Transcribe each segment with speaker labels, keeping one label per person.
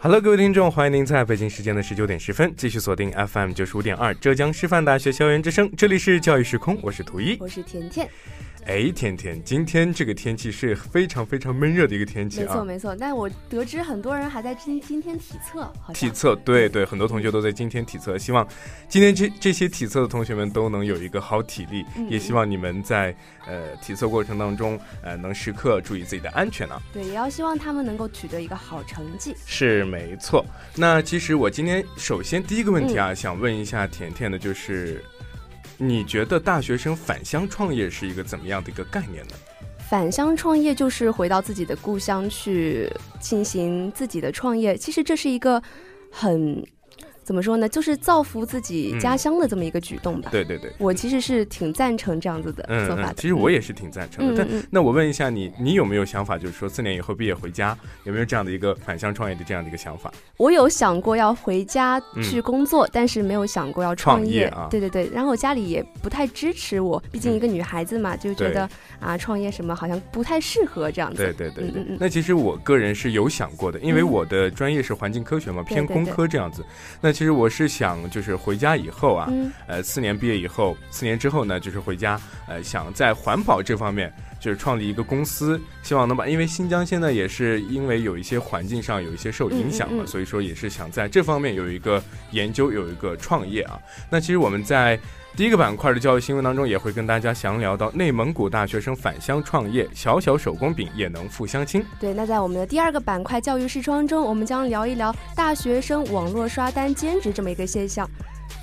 Speaker 1: Hello，各位听众，欢迎您在北京时间的十九点十分继续锁定 FM 九十五点二浙江师范大学校园之声，这里是教育时空，我是图一，
Speaker 2: 我是甜甜。
Speaker 1: 哎，甜甜，今天这个天气是非常非常闷热的一个天气
Speaker 2: 啊！没错没错，但我得知很多人还在今今天体测，
Speaker 1: 体测对对，很多同学都在今天体测，希望今天这这些体测的同学们都能有一个好体力，也希望你们在呃体测过程当中呃能时刻注意自己的安全呢。
Speaker 2: 对，也要希望他们能够取得一个好成绩。
Speaker 1: 是没错。那其实我今天首先第一个问题啊，想问一下甜甜的，就是。你觉得大学生返乡创业是一个怎么样的一个概念呢？
Speaker 2: 返乡创业就是回到自己的故乡去进行自己的创业，其实这是一个很。怎么说呢？就是造福自己家乡的这么一个举动吧。
Speaker 1: 对对对，
Speaker 2: 我其实是挺赞成这样子的做法的。
Speaker 1: 其实我也是挺赞成的。但那我问一下你，你有没有想法，就是说四年以后毕业回家，有没有这样的一个返乡创业的这样的一个想法？
Speaker 2: 我有想过要回家去工作，但是没有想过要创
Speaker 1: 业啊。
Speaker 2: 对对对，然后我家里也不太支持我，毕竟一个女孩子嘛，就觉得啊，创业什么好像不太适合这样子。
Speaker 1: 对对对对。那其实我个人是有想过的，因为我的专业是环境科学嘛，偏工科这样子。那其实我是想。就是回家以后啊，呃，四年毕业以后，四年之后呢，就是回家，呃，想在环保这方面，就是创立一个公司，希望能把，因为新疆现在也是因为有一些环境上有一些受影响嘛，所以说也是想在这方面有一个研究，有一个创业啊。那其实我们在第一个板块的教育新闻当中，也会跟大家详聊到内蒙古大学生返乡创业，小小手工饼也能赴乡亲。
Speaker 2: 对，那在我们的第二个板块教育视窗中，我们将聊一聊大学生网络刷单兼职这么一个现象。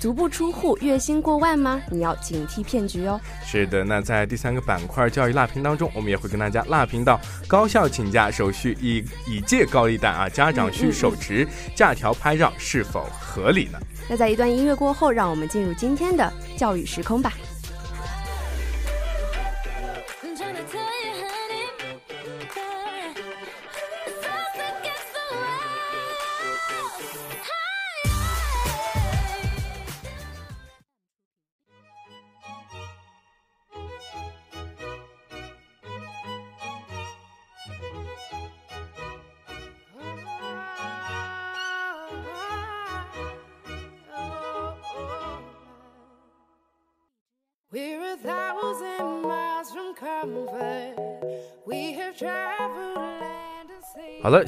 Speaker 2: 足不出户，月薪过万吗？你要警惕骗局哦。
Speaker 1: 是的，那在第三个板块教育辣评当中，我们也会跟大家辣评到高校请假手续以以借高利贷啊，家长需手持假条拍照是否合理呢？
Speaker 2: 那在一段音乐过后，让我们进入今天的教育时空吧。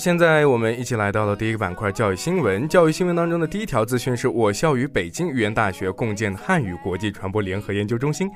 Speaker 2: 现在我们一起来到了第一个板块教育新闻。教育新闻当中的第一条资讯是我校与北京语言大学共建汉语国际传播联合研究中心。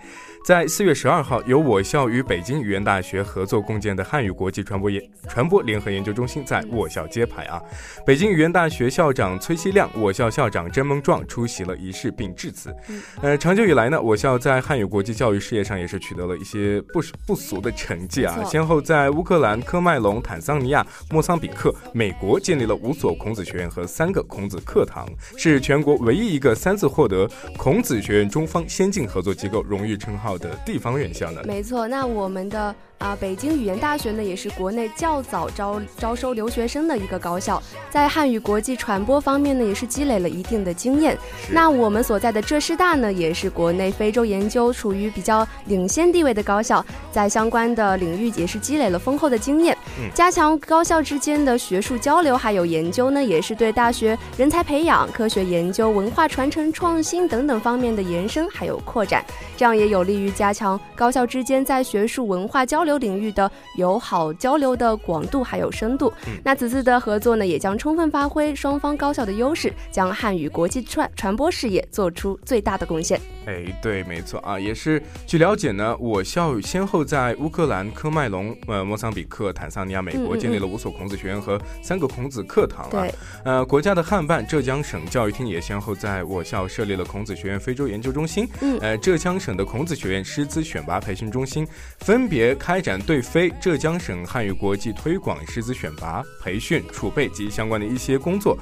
Speaker 2: 在四月十二号，由我校与北京语言大学合作共建的汉语国际传播研传播联合研究中心在我校揭牌啊！北京语言大学校长崔希亮、我校校长甄梦壮出席了仪式并致辞。呃，长久以来呢，我校在汉语国际教育事业上也是取得了一些不不俗的成绩啊，先后在乌克兰、科麦隆、坦桑尼亚、莫桑比克、美国建立了五所孔子学院和三个孔子课堂，是全国唯一一个三次获得孔子学院中方先进合作机构荣誉称号的地方院校呢。没错，那我们的。啊，北京语言大学呢，也是国内较早招招收留学生的一个高校，在汉语国际传播方面呢，也是积累了一定的经验。那我们所在的浙师大呢，也是国内非洲研究处于比较领先地位的高校，在相关的领域也是积累了丰厚的经验。加强高校之间的学术交流还有研究呢，也是对大学人才培养、科学研究、文化传承、创新等等方面的延伸还有扩展，这样也有利于加强高校之间在学术文化交流。流领域的友好交流的广度还有深度。那此次的合作呢，也将充分发挥双方高校的优势，将汉语国际传传播事业做出最大的贡献。
Speaker 1: 哎，对，没错啊，也是据了解呢，我校先后在乌克兰、科麦隆、呃、莫桑比克、坦桑尼亚、美国建立了五所孔子学院和三个孔子课堂啊。呃，国家的汉办浙江省教育厅也先后在我校设立了孔子学院非洲研究中心，嗯呃，浙江省的孔子学院师资选拔培训中心分别开开展对非浙江省汉语国际推广师资选拔培训储备及相关的一些工作。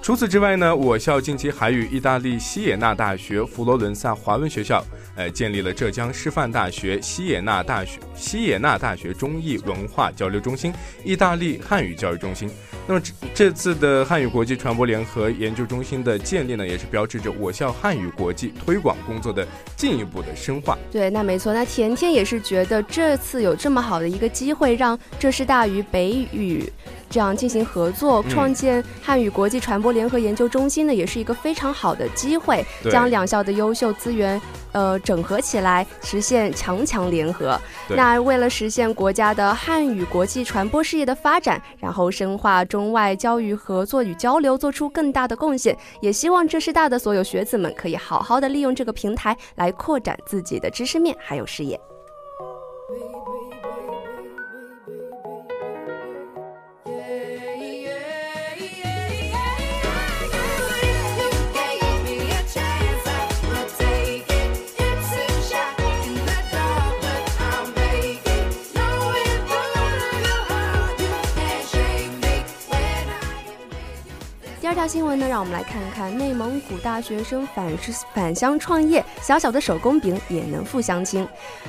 Speaker 1: 除此之外呢，我校近期还与意大利西耶纳大学、佛罗伦萨华文学校，呃，建立了浙江师范大学西耶纳大学西耶纳大学中意文化交流中心、意大利汉语教育中心。那么这这次的汉语国际传播联合研究中心的建立呢，也是标志着我校汉语国际推广工作的进一步的深化。
Speaker 2: 对，那没错。那甜甜也是觉得这次有这么好的一个机会，让浙师大与北语。这样进行合作，创建汉语国际传播联合研究中心呢，也是一个非常好的机会，将两校的优秀资源，呃，整合起来，实现强强联合。那为了实现国家的汉语国际传播事业的发展，然后深化中外教育合作与交流，做出更大的贡献，也希望浙师大的所有学子们可以好好的利用这个平台来扩展自己的知识面还有视野。条新闻呢，让我们来看看内蒙古大学生返返乡创业，小小的手工饼也能富乡亲。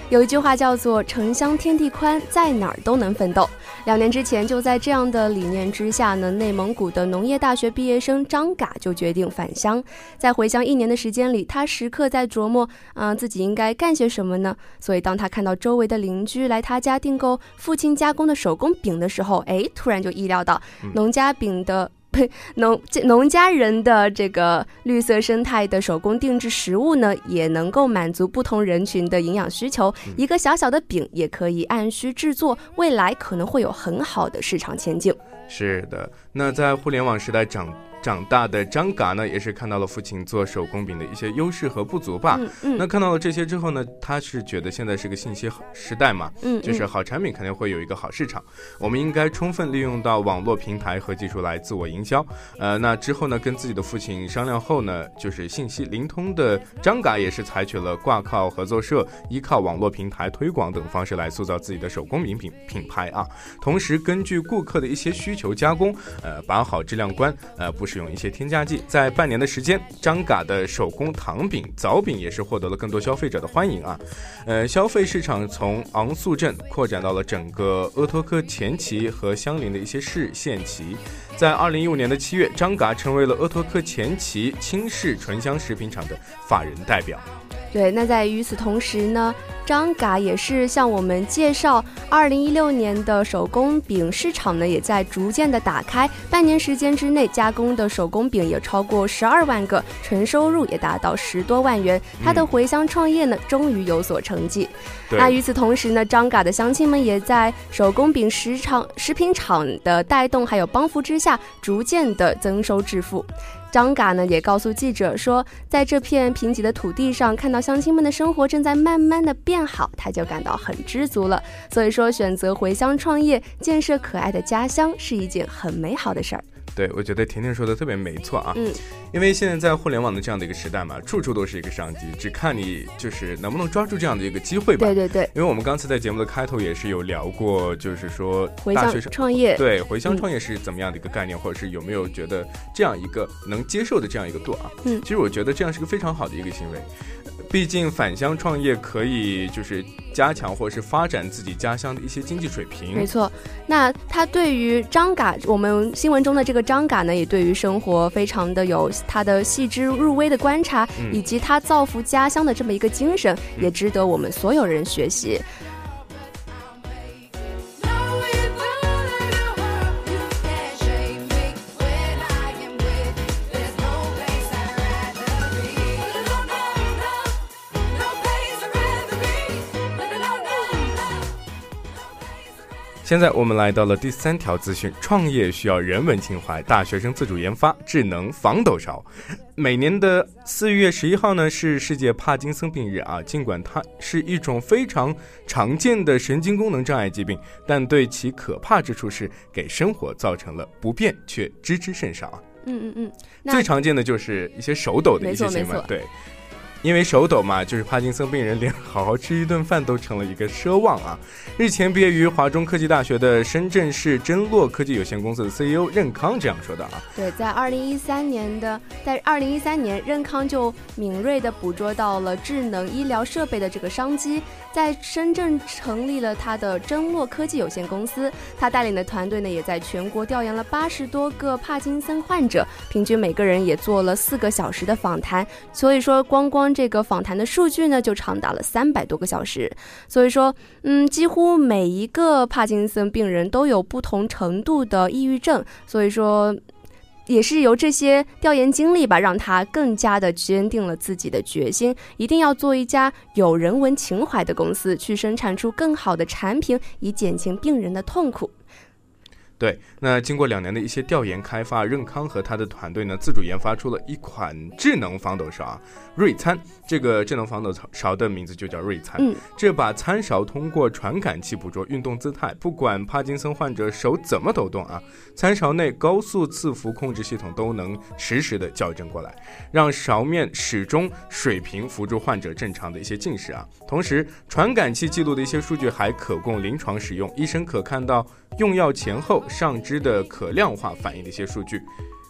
Speaker 2: 有一句话叫做“城乡天地宽，在哪儿都能奋斗”。两年之前，就在这样的理念之下呢，内蒙古的农业大学毕业生张嘎就决定返乡。在回乡一年的时间里，他时刻在琢磨，嗯，自己应该干些什么呢？所以，当他看到周围的邻居来他家订购父亲加工的手工饼的时候，哎，突然就意料到农家饼的。农农家人的这个绿色生态的手工定制食物呢，也能够满足不同人群的营养需求。一个小小的饼也可以按需制作，未来可能会有很好的市场前景。
Speaker 1: 是的，那在互联网时代长。长大的张嘎呢，也是看到了父亲做手工饼的一些优势和不足吧。那看到了这些之后呢，他是觉得现在是个信息时代嘛，嗯，就是好产品肯定会有一个好市场，我们应该充分利用到网络平台和技术来自我营销。呃，那之后呢，跟自己的父亲商量后呢，就是信息灵通的张嘎也是采取了挂靠合作社、依靠网络平台推广等方式来塑造自己的手工饼品品牌啊。同时，根据顾客的一些需求加工，呃，把好质量关，呃，不是。用一些添加剂，在半年的时间，张嘎的手工糖饼、枣饼也是获得了更多消费者的欢迎啊。呃，消费市场从昂素镇扩展到了整个鄂托克前旗和相邻的一些市县旗。在二零一五年的七月，张嘎成为了鄂托克前旗青市醇香食品厂的法人代表。
Speaker 2: 对，那在与此同时呢，张嘎也是向我们介绍，二零一六年的手工饼市场呢，也在逐渐的打开。半年时间之内，加工的手工饼也超过十二万个，纯收入也达到十多万元。他的回乡创业呢，终于有所成绩。那与此同时呢，张嘎的乡亲们也在手工饼食厂、食品厂的带动还有帮扶之下，逐渐的增收致富。张嘎呢也告诉记者说，在这片贫瘠的土地上，看到乡亲们的生活正在慢慢的变好，他就感到很知足了。所以说，选择回乡创业，建设可爱的家乡，是一件很美好的事儿。
Speaker 1: 对，我觉得甜甜说的特别没错啊。嗯，因为现在在互联网的这样的一个时代嘛，处处都是一个商机，只看你就是能不能抓住这样的一个机会吧。
Speaker 2: 对对对。
Speaker 1: 因为我们刚才在节目的开头也是有聊过，就是说
Speaker 2: 大学生创业，
Speaker 1: 对回乡创业是怎么样的一个概念，或者是有没有觉得这样一个能接受的这样一个度啊？嗯，其实我觉得这样是个非常好的一个行为。毕竟返乡创业可以就是加强或者是发展自己家乡的一些经济水平。
Speaker 2: 没错，那他对于张嘎，我们新闻中的这个张嘎呢，也对于生活非常的有他的细致入微的观察，以及他造福家乡的这么一个精神，也值得我们所有人学习。
Speaker 1: 现在我们来到了第三条资讯：创业需要人文情怀，大学生自主研发智能防抖勺。每年的四月十一号呢是世界帕金森病日啊。尽管它是一种非常常见的神经功能障碍疾病，但对其可怕之处是给生活造成了不便，却知之甚少啊。
Speaker 2: 嗯嗯嗯，
Speaker 1: 最常见的就是一些手抖的一些行为，对。因为手抖嘛，就是帕金森病人连好好吃一顿饭都成了一个奢望啊。日前毕业于华中科技大学的深圳市真洛科技有限公司的 CEO 任康这样说的啊。
Speaker 2: 对，在二零一三年的，在二零一三年，任康就敏锐地捕捉到了智能医疗设备的这个商机，在深圳成立了他的真洛科技有限公司。他带领的团队呢，也在全国调研了八十多个帕金森患者，平均每个人也做了四个小时的访谈。所以说，光光这个访谈的数据呢，就长达了三百多个小时。所以说，嗯，几乎每一个帕金森病人都有不同程度的抑郁症。所以说，也是由这些调研经历吧，让他更加的坚定了自己的决心，一定要做一家有人文情怀的公司，去生产出更好的产品，以减轻病人的痛苦。
Speaker 1: 对，那经过两年的一些调研开发，任康和他的团队呢，自主研发出了一款智能防抖勺啊，瑞餐。这个智能防抖勺的名字就叫瑞餐。
Speaker 2: 嗯，
Speaker 1: 这把餐勺通过传感器捕捉运动姿态，不管帕金森患者手怎么抖动啊，餐勺内高速伺服控制系统都能实时的校正过来，让勺面始终水平，辅助患者正常的一些进食啊。同时，传感器记录的一些数据还可供临床使用，医生可看到用药前后。上肢的可量化反应的一些数据。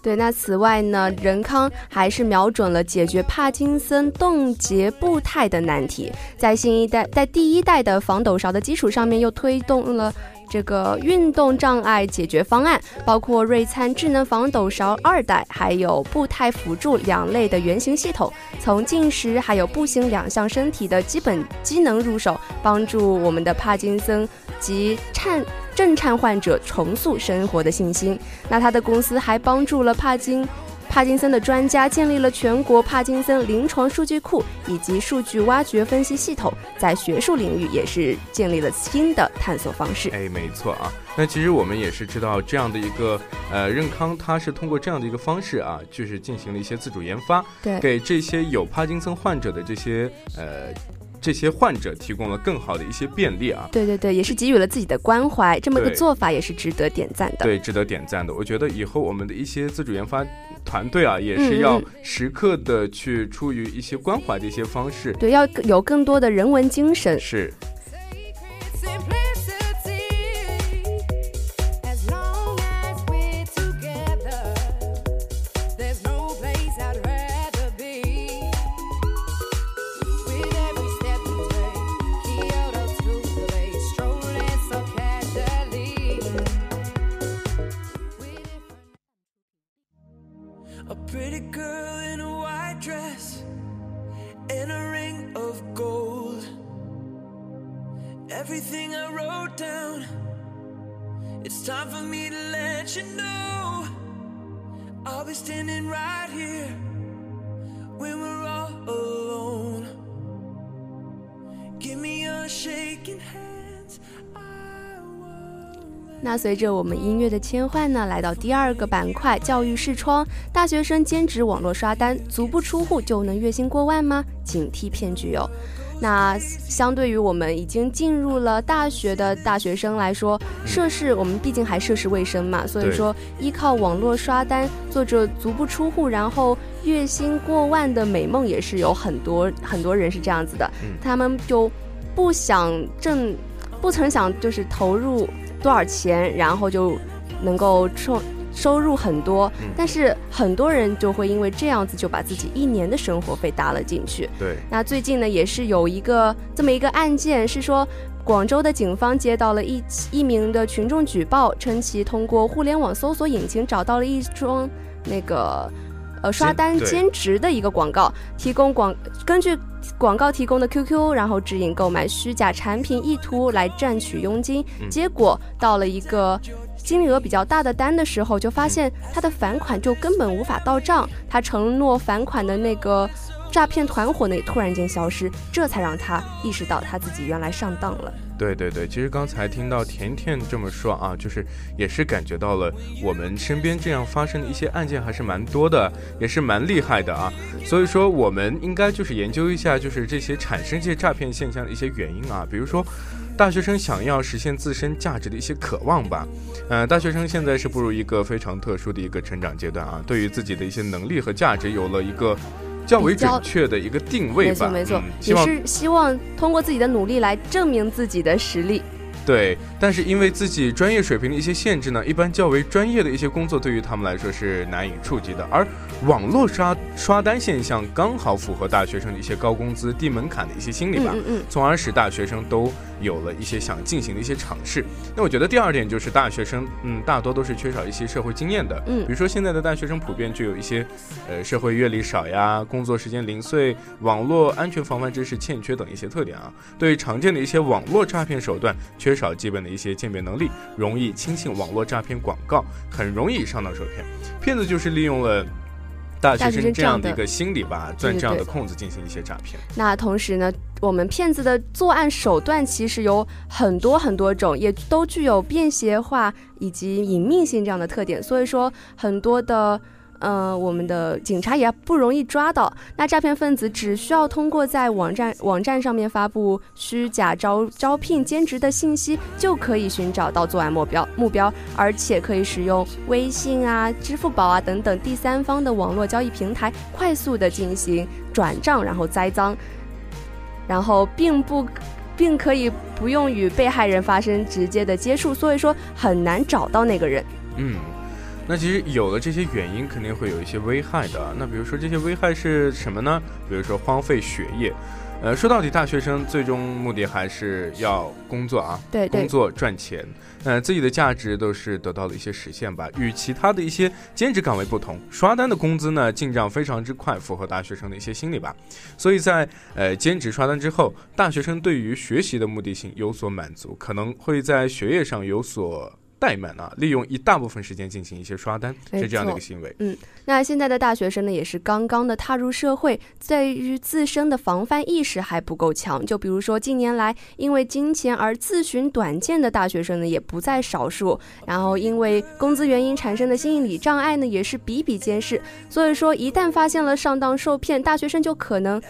Speaker 2: 对，那此外呢，仁康还是瞄准了解决帕金森冻结步态的难题，在新一代，在第一代的防抖勺的基础上面，又推动了这个运动障碍解决方案，包括瑞餐智能防抖勺二代，还有步态辅助两类的原型系统，从进食还有步行两项身体的基本机能入手，帮助我们的帕金森及颤。震颤患者重塑生活的信心。那他的公司还帮助了帕金帕金森的专家建立了全国帕金森临床数据库以及数据挖掘分析系统，在学术领域也是建立了新的探索方式。
Speaker 1: 哎，没错啊。那其实我们也是知道这样的一个呃，任康他是通过这样的一个方式啊，就是进行了一些自主研发，
Speaker 2: 对，
Speaker 1: 给这些有帕金森患者的这些呃。这些患者提供了更好的一些便利啊！
Speaker 2: 对对对，也是给予了自己的关怀，这么个做法也是值得点赞的。
Speaker 1: 对，值得点赞的。我觉得以后我们的一些自主研发团队啊，也是要时刻的去出于一些关怀的一些方式，
Speaker 2: 对，要有更多的人文精神。
Speaker 1: 是。
Speaker 2: 那随着我们音乐的切换呢，来到第二个板块——教育视窗。大学生兼职网络刷单，足不出户就能月薪过万吗？警惕骗局哟！那相对于我们已经进入了大学的大学生来说，涉世我们毕竟还涉世未深嘛，所以说依靠网络刷单做着足不出户，然后月薪过万的美梦也是有很多很多人是这样子的，他们就不想挣，不曾想就是投入多少钱，然后就能够创。收入很多，但是很多人就会因为这样子就把自己一年的生活费搭了进去。
Speaker 1: 对，
Speaker 2: 那最近呢也是有一个这么一个案件，是说广州的警方接到了一一名的群众举报，称其通过互联网搜索引擎找到了一桩那个呃刷单兼职的一个广告，提供广根据广告提供的 QQ，然后指引购买虚假产品，意图来赚取佣金，结果到了一个。金额比较大的单的时候，就发现他的返款就根本无法到账，他承诺返款的那个诈骗团伙呢也，突然间消失，这才让他意识到他自己原来上当了。
Speaker 1: 对对对，其实刚才听到甜甜这么说啊，就是也是感觉到了我们身边这样发生的一些案件还是蛮多的，也是蛮厉害的啊。所以说，我们应该就是研究一下，就是这些产生这些诈骗现象的一些原因啊，比如说。大学生想要实现自身价值的一些渴望吧，呃，大学生现在是步入一个非常特殊的一个成长阶段啊，对于自己的一些能力和价值有了一个较为准确的一个定位
Speaker 2: 吧，没错没错，也是希望通过自己的努力来证明自己的实力。
Speaker 1: 对，但是因为自己专业水平的一些限制呢，一般较为专业的一些工作对于他们来说是难以触及的。而网络刷刷单现象刚好符合大学生的一些高工资、低门槛的一些心理吧，从而使大学生都有了一些想进行的一些尝试。那我觉得第二点就是大学生，嗯，大多都是缺少一些社会经验的，嗯，比如说现在的大学生普遍具有一些，呃，社会阅历少呀，工作时间零碎，网络安全防范知识欠缺等一些特点啊，对常见的一些网络诈骗手段缺。少基本的一些鉴别能力，容易轻信网络诈骗广告，很容易上当受骗。骗子就是利用了大学生这样的一个心理吧，钻这样的空子进行一些诈骗。
Speaker 2: 那同时呢，我们骗子的作案手段其实有很多很多种，也都具有便携化以及隐秘性这样的特点。所以说，很多的。呃，我们的警察也不容易抓到。那诈骗分子只需要通过在网站网站上面发布虚假招招聘兼职的信息，就可以寻找到作案目标目标，而且可以使用微信啊、支付宝啊等等第三方的网络交易平台，快速的进行转账，然后栽赃，然后并不，并可以不用与被害人发生直接的接触，所以说很难找到那个人。
Speaker 1: 嗯。那其实有了这些原因，肯定会有一些危害的。那比如说这些危害是什么呢？比如说荒废学业。呃，说到底，大学生最终目的还是要工作啊，
Speaker 2: 对，
Speaker 1: 工作赚钱。呃，自己的价值都是得到了一些实现吧。与其他的一些兼职岗位不同，刷单的工资呢进账非常之快，符合大学生的一些心理吧。所以在呃兼职刷单之后，大学生对于学习的目的性有所满足，可能会在学业上有所。怠慢啊，利用一大部分时间进行一些刷单，是这样的一个行为。
Speaker 2: 嗯，那现在的大学生呢，也是刚刚的踏入社会，在于自身的防范意识还不够强。就比如说近年来，因为金钱而自寻短见的大学生呢，也不在少数。然后因为工资原因产生的心理障碍呢，也是比比皆是。所以说，一旦发现了上当受骗，大学生就可能。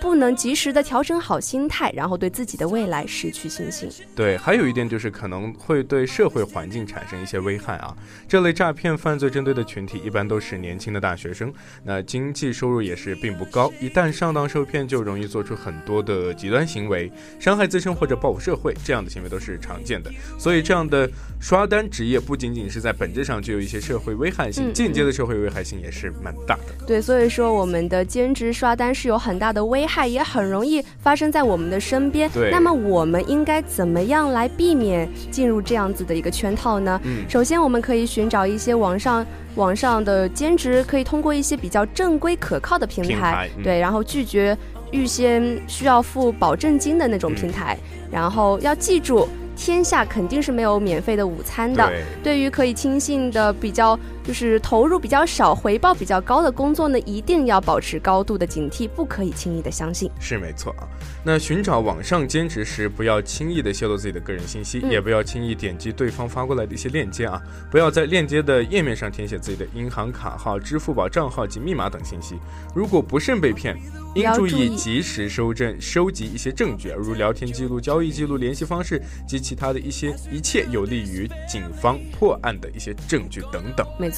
Speaker 2: 不能及时的调整好心态，然后对自己的未来失去信心。
Speaker 1: 对，还有一点就是可能会对社会环境产生一些危害啊。这类诈骗犯罪针对的群体一般都是年轻的大学生，那经济收入也是并不高，一旦上当受骗，就容易做出很多的极端行为，伤害自身或者报复社会，这样的行为都是常见的。所以，这样的刷单职业不仅仅是在本质上具有一些社会危害性，间接的社会危害性也是蛮大的。
Speaker 2: 对，所以说我们的兼职刷单是有很大的危。害也很容易发生在我们的身边。
Speaker 1: 对，
Speaker 2: 那么我们应该怎么样来避免进入这样子的一个圈套呢？嗯，首先我们可以寻找一些网上网上的兼职，可以通过一些比较正规可靠的平
Speaker 1: 台，
Speaker 2: 对，然后拒绝预先需要付保证金的那种平台。然后要记住，天下肯定是没有免费的午餐的。对于可以轻信的比较。就是投入比较少、回报比较高的工作呢，一定要保持高度的警惕，不可以轻易的相信。
Speaker 1: 是没错啊。那寻找网上兼职时，不要轻易的泄露自己的个人信息，也不要轻易点击对方发过来的一些链接啊。不要在链接的页面上填写自己的银行卡号、支付宝账号及密码等信息。如果不慎被骗，应注意及时收证、收集一些证据，如聊天记录、交易记录、联系方式及其他的一些一切有利于警方破案的一些证据等等。
Speaker 2: 没错。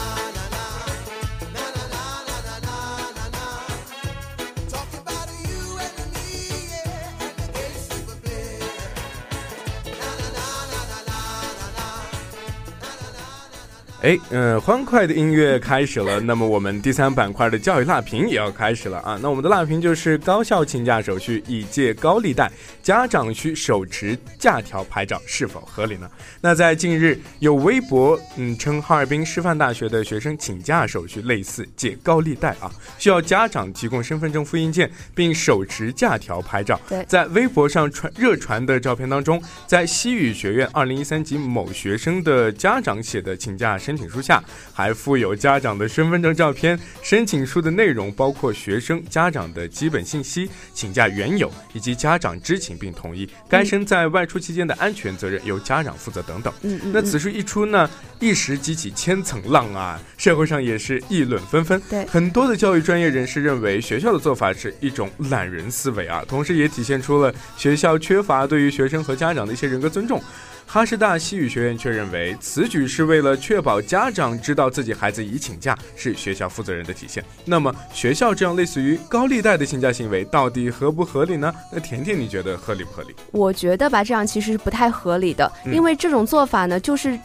Speaker 1: 哎，嗯，欢快的音乐开始了。那么我们第三板块的教育辣评也要开始了啊。那我们的辣评就是高校请假手续已借高利贷，家长需手持假条拍照是否合理呢？那在近日有微博嗯称哈尔滨师范大学的学生请假手续类似借高利贷啊，需要家长提供身份证复印件并手持假条拍照。
Speaker 2: 对，
Speaker 1: 在微博上传热传的照片当中，在西语学院二零一三级某学生的家长写的请假申。申请书下还附有家长的身份证照片，申请书的内容包括学生家长的基本信息、请假缘由以及家长知情并同意，该生在外出期间的安全责任由家长负责等等。
Speaker 2: 嗯嗯。
Speaker 1: 那此书一出呢，一时激起千层浪啊，社会上也是议论纷纷。
Speaker 2: 对，
Speaker 1: 很多的教育专业人士认为学校的做法是一种懒人思维啊，同时也体现出了学校缺乏对于学生和家长的一些人格尊重。哈师大西语学院却认为，此举是为了确保家长知道自己孩子已请假，是学校负责人的体现。那么，学校这样类似于高利贷的请假行为，到底合不合理呢？那甜甜，你觉得合理不合理？
Speaker 2: 我觉得吧，这样其实是不太合理的，因为这种做法呢，就是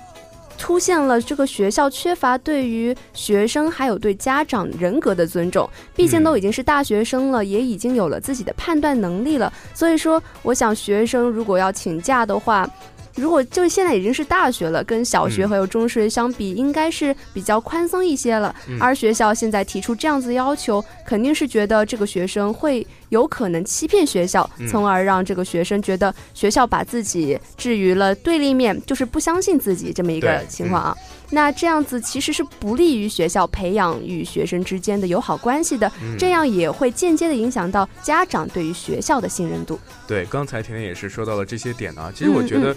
Speaker 2: 出现了这个学校缺乏对于学生还有对家长人格的尊重。毕竟都已经是大学生了，也已经有了自己的判断能力了。所以说，我想学生如果要请假的话，如果就现在已经是大学了，跟小学还有中学相比，应该是比较宽松一些了。而学校现在提出这样子要求，肯定是觉得这个学生会有可能欺骗学校，从而让这个学生觉得学校把自己置于了对立面，就是不相信自己这么一个情况啊。那这样子其实是不利于学校培养与学生之间的友好关系的，这样也会间接的影响到家长对于学校的信任度。
Speaker 1: 对，刚才甜甜也是说到了这些点啊。其实我觉得。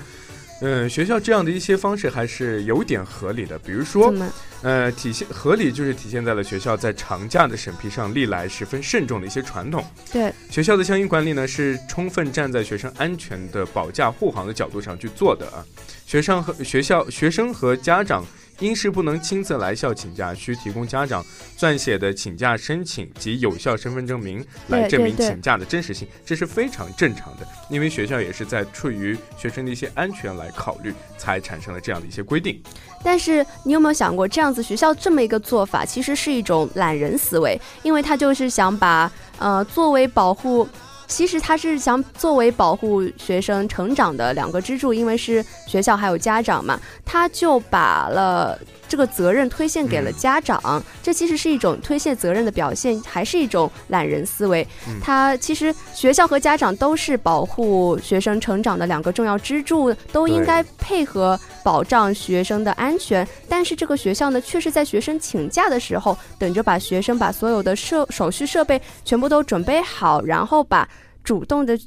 Speaker 1: 嗯，学校这样的一些方式还是有点合理的。比如说，呃，体现合理就是体现在了学校在长假的审批上历来十分慎重的一些传统。
Speaker 2: 对，
Speaker 1: 学校的相应管理呢是充分站在学生安全的保驾护航的角度上去做的啊。学生和学校、学生和家长。因是不能亲自来校请假，需提供家长撰写的请假申请及有效身份证明来证明请假的真实性，这是非常正常的。因为学校也是在出于学生的一些安全来考虑，才产生了这样的一些规定。
Speaker 2: 但是你有没有想过，这样子学校这么一个做法，其实是一种懒人思维，因为他就是想把呃作为保护。其实他是想作为保护学生成长的两个支柱，因为是学校还有家长嘛，他就把了这个责任推卸给了家长。这其实是一种推卸责任的表现，还是一种懒人思维。他其实学校和家长都是保护学生成长的两个重要支柱，都应该配合保障学生的安全。但是这个学校呢，却是在学生请假的时候，等着把学生把所有的设手续设备全部都准备好，然后把。主动的、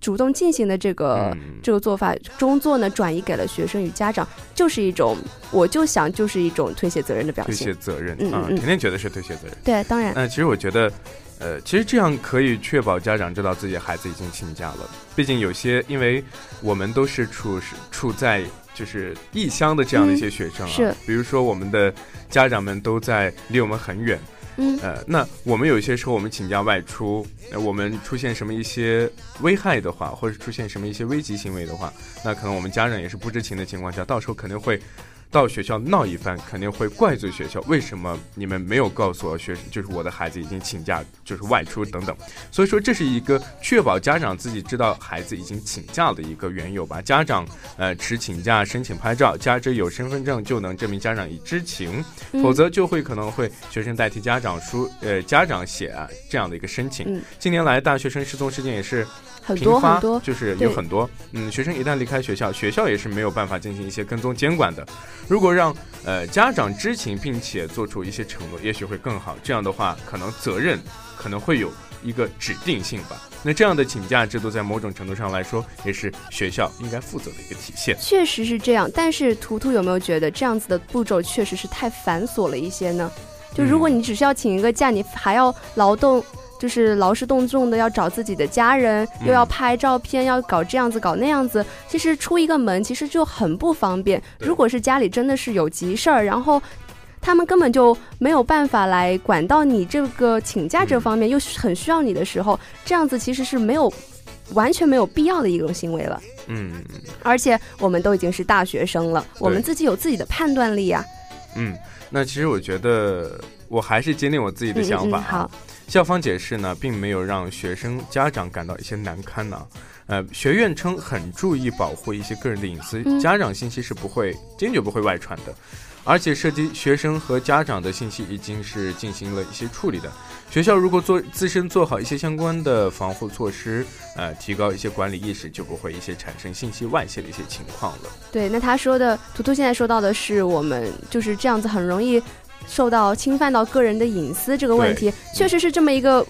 Speaker 2: 主动进行的这个这个做法，中作呢转移给了学生与家长，就是一种，我就想就是一种推卸责任的表现。
Speaker 1: 推卸责任，嗯嗯，肯定觉得是推卸责任。
Speaker 2: 对，当然。
Speaker 1: 那其实我觉得，呃，其实这样可以确保家长知道自己孩子已经请假了。毕竟有些，因为我们都是处是处在就是异乡的这样的一些学生啊，
Speaker 2: 是，
Speaker 1: 比如说我们的家长们都在离我们很远。
Speaker 2: 嗯，
Speaker 1: 呃，那我们有些时候我们请假外出，我们出现什么一些危害的话，或者出现什么一些危急行为的话，那可能我们家人也是不知情的情况下，到时候肯定会。到学校闹一番，肯定会怪罪学校。为什么你们没有告诉我学生？就是我的孩子已经请假，就是外出等等。所以说，这是一个确保家长自己知道孩子已经请假的一个缘由吧。家长呃持请假申请拍照，加之有身份证就能证明家长已知情，否则就会可能会学生代替家长书呃家长写啊这样的一个申请。近年来大学生失踪事件也是。
Speaker 2: 很多很多，
Speaker 1: 就是有很多，嗯，学生一旦离开学校，学校也是没有办法进行一些跟踪监管的。如果让呃家长知情并且做出一些承诺，也许会更好。这样的话，可能责任可能会有一个指定性吧。那这样的请假制度，在某种程度上来说，也是学校应该负责的一个体现。
Speaker 2: 确实是这样，但是图图有没有觉得这样子的步骤确实是太繁琐了一些呢？就如果你只是要请一个假，你还要劳动。就是劳师动众的要找自己的家人，又要拍照片，要搞这样子搞那样子，其实出一个门其实就很不方便。如果是家里真的是有急事儿，然后他们根本就没有办法来管到你这个请假这方面，又很需要你的时候，这样子其实是没有完全没有必要的一种行为了。
Speaker 1: 嗯，
Speaker 2: 而且我们都已经是大学生了，我们自己有自己的判断力啊。
Speaker 1: 嗯，那其实我觉得我还是坚定我自己的想法。
Speaker 2: 好，
Speaker 1: 校方解释呢，并没有让学生家长感到一些难堪呢。呃，学院称很注意保护一些个人的隐私，家长信息是不会坚决不会外传的。而且涉及学生和家长的信息已经是进行了一些处理的。学校如果做自身做好一些相关的防护措施，呃，提高一些管理意识，就不会一些产生信息外泄的一些情况了。
Speaker 2: 对，那他说的，图图现在说到的是我们就是这样子，很容易受到侵犯到个人的隐私这个问题，确实是这么一个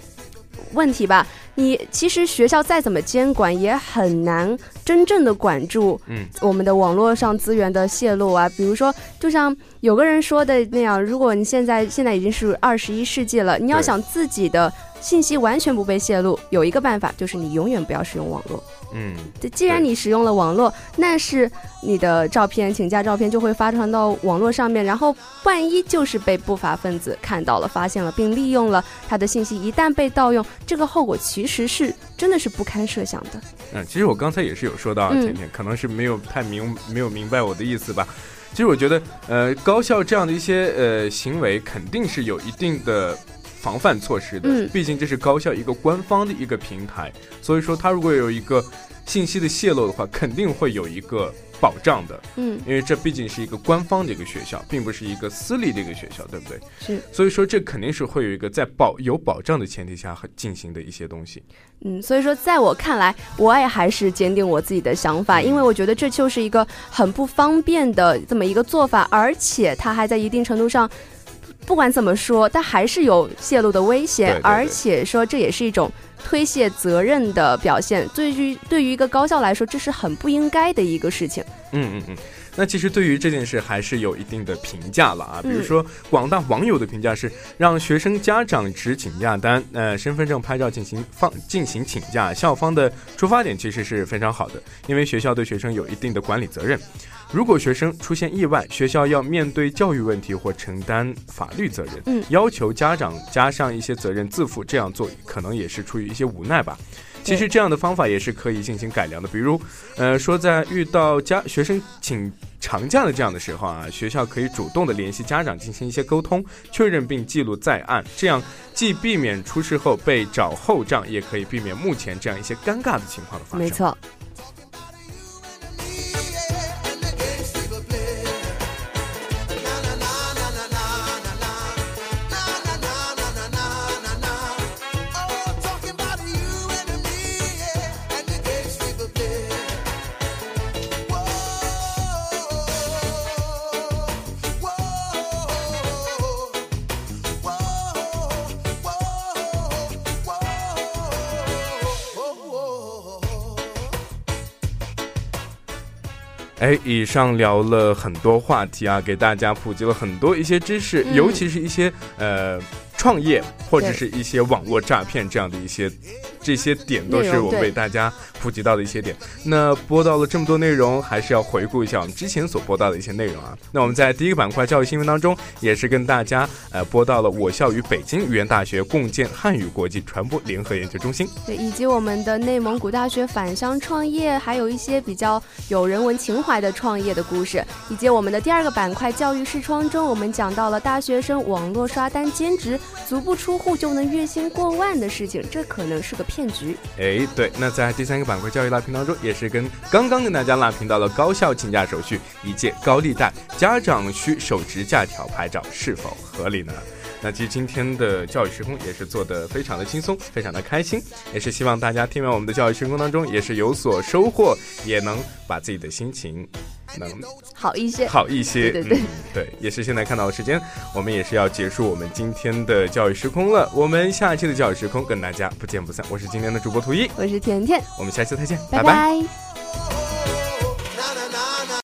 Speaker 2: 问题吧。你其实学校再怎么监管，也很难真正的管住，嗯，我们的网络上资源的泄露啊。比如说，就像有个人说的那样，如果你现在现在已经是二十一世纪了，你要想自己的信息完全不被泄露，有一个办法就是你永远不要使用网络。
Speaker 1: 嗯，
Speaker 2: 既然你使用了网络，那是你的照片、请假照片就会发传到网络上面，然后万一就是被不法分子看到了、发现了，并利用了他的信息，一旦被盗用，这个后果其实是真的是不堪设想的。
Speaker 1: 嗯，其实我刚才也是有说到，甜甜可能是没有太明没有明白我的意思吧。其实我觉得，呃，高校这样的一些呃行为肯定是有一定的。防范措施的，毕竟这是高校一个官方的一个平台，所以说他如果有一个信息的泄露的话，肯定会有一个保障的。
Speaker 2: 嗯，
Speaker 1: 因为这毕竟是一个官方的一个学校，并不是一个私立的一个学校，对不对？
Speaker 2: 是。
Speaker 1: 所以说这肯定是会有一个在保有保障的前提下进行的一些东西。
Speaker 2: 嗯，所以说在我看来，我也还是坚定我自己的想法，因为我觉得这就是一个很不方便的这么一个做法，而且它还在一定程度上。不管怎么说，它还是有泄露的危险，而且说这也是一种推卸责任的表现。对于对于一个高校来说，这是很不应该的一个事情。
Speaker 1: 嗯嗯嗯。那其实对于这件事还是有一定的评价了啊，比如说广大网友的评价是，让学生家长持请假单、呃身份证拍照进行放进行请假，校方的出发点其实是非常好的，因为学校对学生有一定的管理责任。如果学生出现意外，学校要面对教育问题或承担法律责任，
Speaker 2: 嗯，
Speaker 1: 要求家长加上一些责任自负，这样做可能也是出于一些无奈吧。其实这样的方法也是可以进行改良的，比如，呃，说在遇到家学生请长假的这样的时候啊，学校可以主动的联系家长进行一些沟通，确认并记录在案，这样既避免出事后被找后账，也可以避免目前这样一些尴尬的情况的发生。
Speaker 2: 没错。
Speaker 1: 哎，以上聊了很多话题啊，给大家普及了很多一些知识，尤其是一些呃创业或者是一些网络诈骗这样的一些。这些点都是我为大家普及到的一些点。那播到了这么多内容，还是要回顾一下我们之前所播到的一些内容啊。那我们在第一个板块教育新闻当中，也是跟大家呃播到了我校与北京语言大学共建汉语国际传播联合研究中心，
Speaker 2: 对，以及我们的内蒙古大学返乡创业，还有一些比较有人文情怀的创业的故事，以及我们的第二个板块教育视窗中，我们讲到了大学生网络刷单兼职，足不出户就能月薪过万的事情，这可能是个。骗局，
Speaker 1: 哎，对，那在第三个板块教育拉评当中，也是跟刚刚跟大家拉评到了高校请假手续，以借高利贷，家长需手持假条拍照是否合理呢？那其实今天的教育时空也是做的非常的轻松，非常的开心，也是希望大家听完我们的教育时空当中，也是有所收获，也能把自己的心情。能
Speaker 2: 好一些，
Speaker 1: 好一些，
Speaker 2: 对对
Speaker 1: 对，也是现在看到的时间，我们也是要结束我们今天的教育时空了。我们下一期的教育时空跟大家不见不散。我是今天的主播图一，
Speaker 2: 我是甜甜，
Speaker 1: 我们下期再见，
Speaker 2: 拜拜。